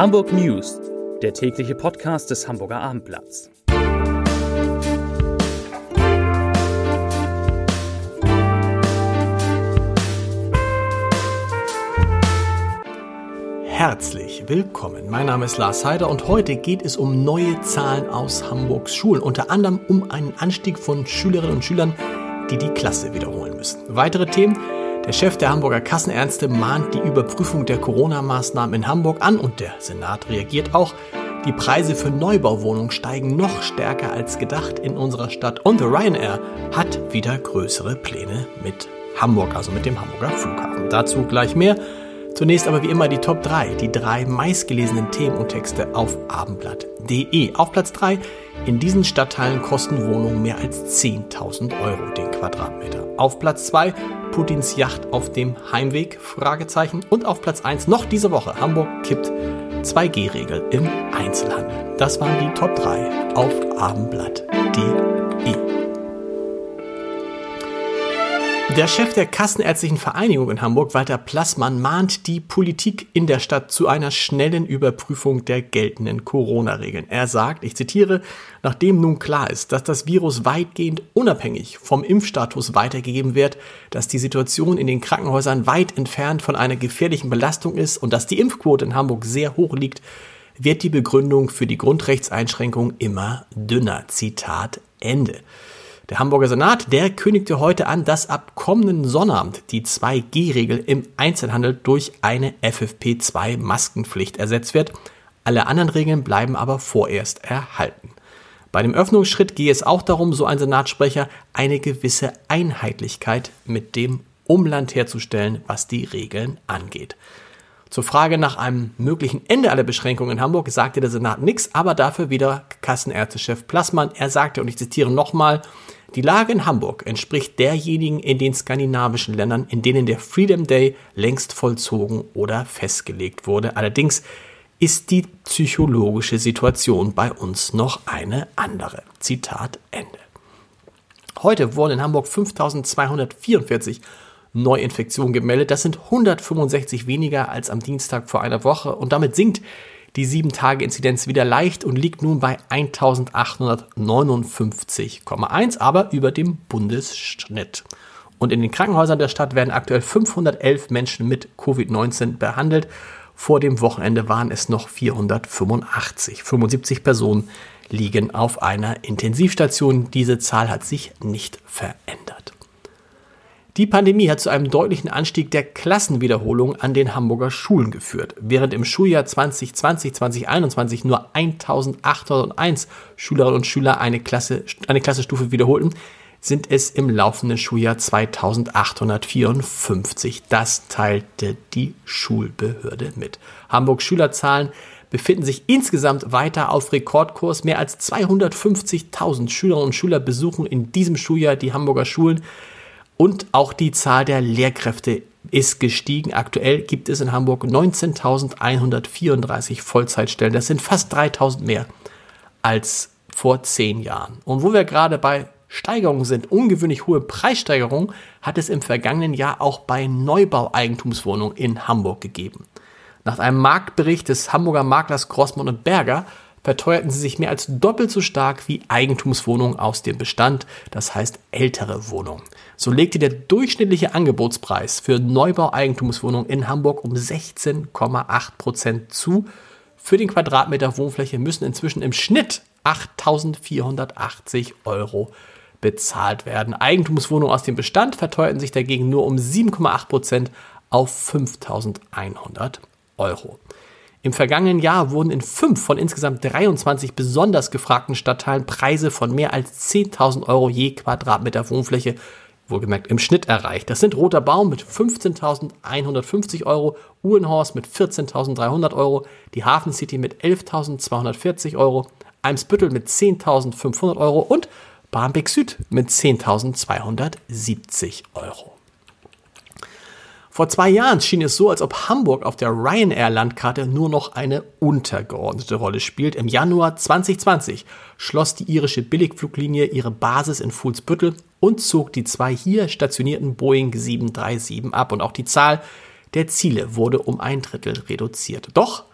Hamburg News, der tägliche Podcast des Hamburger Abendblatts. Herzlich willkommen. Mein Name ist Lars Heider und heute geht es um neue Zahlen aus Hamburgs Schulen, unter anderem um einen Anstieg von Schülerinnen und Schülern, die die Klasse wiederholen müssen. Weitere Themen der Chef der Hamburger Kassenärzte mahnt die Überprüfung der Corona-Maßnahmen in Hamburg an und der Senat reagiert auch. Die Preise für Neubauwohnungen steigen noch stärker als gedacht in unserer Stadt und Ryanair hat wieder größere Pläne mit Hamburg, also mit dem Hamburger Flughafen. Dazu gleich mehr. Zunächst aber wie immer die Top 3, die drei meistgelesenen Themen und Texte auf abendblatt.de. Auf Platz 3, in diesen Stadtteilen kosten Wohnungen mehr als 10.000 Euro den Quadratmeter. Auf Platz 2, Putins Yacht auf dem Heimweg? Fragezeichen. Und auf Platz 1 noch diese Woche. Hamburg kippt 2G-Regel im Einzelhandel. Das waren die Top 3 auf abendblatt.de. Der Chef der Kassenärztlichen Vereinigung in Hamburg, Walter Plassmann, mahnt die Politik in der Stadt zu einer schnellen Überprüfung der geltenden Corona-Regeln. Er sagt, ich zitiere, nachdem nun klar ist, dass das Virus weitgehend unabhängig vom Impfstatus weitergegeben wird, dass die Situation in den Krankenhäusern weit entfernt von einer gefährlichen Belastung ist und dass die Impfquote in Hamburg sehr hoch liegt, wird die Begründung für die Grundrechtseinschränkung immer dünner. Zitat Ende. Der Hamburger Senat, der kündigte heute an, dass ab kommenden Sonnabend die 2G-Regel im Einzelhandel durch eine FFP2-Maskenpflicht ersetzt wird. Alle anderen Regeln bleiben aber vorerst erhalten. Bei dem Öffnungsschritt gehe es auch darum, so ein Senatssprecher, eine gewisse Einheitlichkeit mit dem Umland herzustellen, was die Regeln angeht. Zur Frage nach einem möglichen Ende aller Beschränkungen in Hamburg sagte der Senat nichts, aber dafür wieder Kassenärztechef Plassmann. Er sagte, und ich zitiere nochmal, die Lage in Hamburg entspricht derjenigen in den skandinavischen Ländern, in denen der Freedom Day längst vollzogen oder festgelegt wurde. Allerdings ist die psychologische Situation bei uns noch eine andere. Zitat Ende. Heute wurden in Hamburg 5244 Neuinfektionen gemeldet. Das sind 165 weniger als am Dienstag vor einer Woche und damit sinkt die 7-Tage-Inzidenz wieder leicht und liegt nun bei 1859,1, aber über dem Bundesschnitt. Und in den Krankenhäusern der Stadt werden aktuell 511 Menschen mit Covid-19 behandelt. Vor dem Wochenende waren es noch 485. 75 Personen liegen auf einer Intensivstation. Diese Zahl hat sich nicht verändert. Die Pandemie hat zu einem deutlichen Anstieg der Klassenwiederholung an den Hamburger Schulen geführt. Während im Schuljahr 2020-2021 nur 1801 Schülerinnen und Schüler eine, Klasse, eine Klassenstufe wiederholten, sind es im laufenden Schuljahr 2854. Das teilte die Schulbehörde mit. Hamburgs Schülerzahlen befinden sich insgesamt weiter auf Rekordkurs. Mehr als 250.000 Schülerinnen und Schüler besuchen in diesem Schuljahr die Hamburger Schulen. Und auch die Zahl der Lehrkräfte ist gestiegen. Aktuell gibt es in Hamburg 19.134 Vollzeitstellen. Das sind fast 3000 mehr als vor zehn Jahren. Und wo wir gerade bei Steigerungen sind, ungewöhnlich hohe Preissteigerungen, hat es im vergangenen Jahr auch bei Neubaueigentumswohnungen in Hamburg gegeben. Nach einem Marktbericht des Hamburger Maklers Grossmann und Berger verteuerten sie sich mehr als doppelt so stark wie Eigentumswohnungen aus dem Bestand, das heißt ältere Wohnungen. So legte der durchschnittliche Angebotspreis für Neubau-Eigentumswohnungen in Hamburg um 16,8 Prozent zu. Für den Quadratmeter Wohnfläche müssen inzwischen im Schnitt 8.480 Euro bezahlt werden. Eigentumswohnungen aus dem Bestand verteuerten sich dagegen nur um 7,8 Prozent auf 5.100 Euro. Im vergangenen Jahr wurden in fünf von insgesamt 23 besonders gefragten Stadtteilen Preise von mehr als 10.000 Euro je Quadratmeter Wohnfläche, wohlgemerkt im Schnitt erreicht. Das sind Roter Baum mit 15.150 Euro, Uhlenhorst mit 14.300 Euro, die Hafen City mit 11.240 Euro, Eimsbüttel mit 10.500 Euro und Barmbek Süd mit 10.270 Euro. Vor zwei Jahren schien es so, als ob Hamburg auf der Ryanair-Landkarte nur noch eine untergeordnete Rolle spielt. Im Januar 2020 schloss die irische Billigfluglinie ihre Basis in Fuhlsbüttel und zog die zwei hier stationierten Boeing 737 ab. Und auch die Zahl der Ziele wurde um ein Drittel reduziert. Doch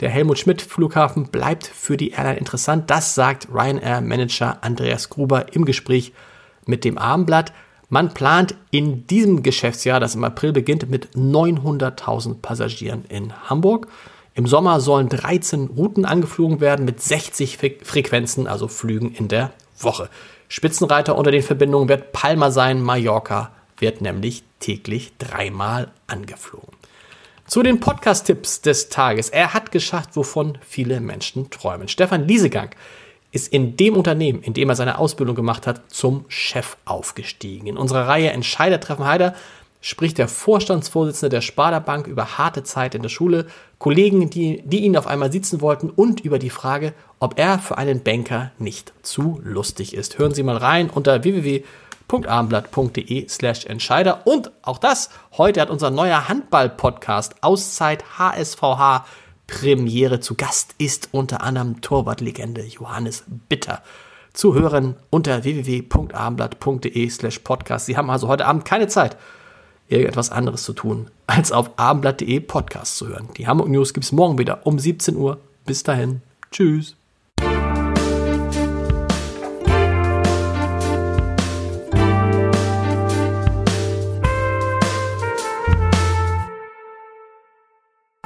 Der Helmut Schmidt Flughafen bleibt für die Airline interessant. Das sagt Ryanair-Manager Andreas Gruber im Gespräch mit dem Abendblatt. Man plant in diesem Geschäftsjahr, das im April beginnt, mit 900.000 Passagieren in Hamburg. Im Sommer sollen 13 Routen angeflogen werden mit 60 Frequenzen, also Flügen in der Woche. Spitzenreiter unter den Verbindungen wird Palma sein. Mallorca wird nämlich täglich dreimal angeflogen. Zu den Podcast-Tipps des Tages. Er hat geschafft, wovon viele Menschen träumen. Stefan Liesegang ist in dem Unternehmen, in dem er seine Ausbildung gemacht hat, zum Chef aufgestiegen. In unserer Reihe Entscheider treffen Heider spricht der Vorstandsvorsitzende der Sparda Bank über harte Zeit in der Schule, Kollegen, die, die ihn auf einmal sitzen wollten und über die Frage, ob er für einen Banker nicht zu lustig ist. Hören Sie mal rein unter www.abendblatt.de slash Entscheider. Und auch das, heute hat unser neuer Handball-Podcast Auszeit HSVH Premiere. Zu Gast ist unter anderem Torwartlegende Johannes Bitter. Zu hören unter www.abendblatt.de slash podcast. Sie haben also heute Abend keine Zeit, irgendetwas anderes zu tun, als auf abendblatt.de Podcast zu hören. Die Hamburg News gibt es morgen wieder um 17 Uhr. Bis dahin. Tschüss.